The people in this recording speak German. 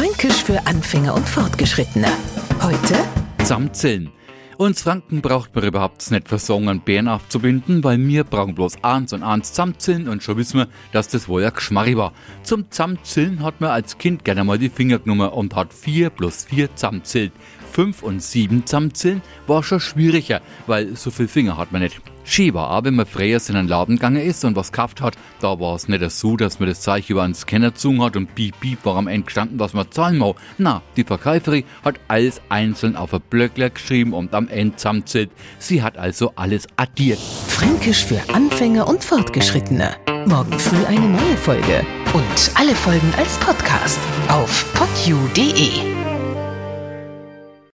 Fränkisch für Anfänger und Fortgeschrittene. Heute Zusammenzählen. Uns Franken braucht man überhaupt nicht versorgen, Bären aufzubinden, weil wir brauchen bloß eins und eins zusammenzählen und schon wissen wir, dass das wohl ein Geschmarri war. Zum Zusammenzählen hat man als Kind gerne mal die Finger genommen und hat vier plus vier zusammenzählt. Fünf und sieben zusammenzählen war schon schwieriger, weil so viel Finger hat man nicht. Auch, wenn man früher in einen Laden gegangen ist und was gekauft hat, da war es nicht so, dass man das Zeichen über einen Scanner gezogen hat und piep piep war am Ende gestanden, was man zahlen muss. Na, die Verkäuferin hat alles einzeln auf ein Blöckler geschrieben und am Ende zusammenzählt. Sie hat also alles addiert. Fränkisch für Anfänger und Fortgeschrittene. Morgen früh eine neue Folge. Und alle Folgen als Podcast auf podu.de.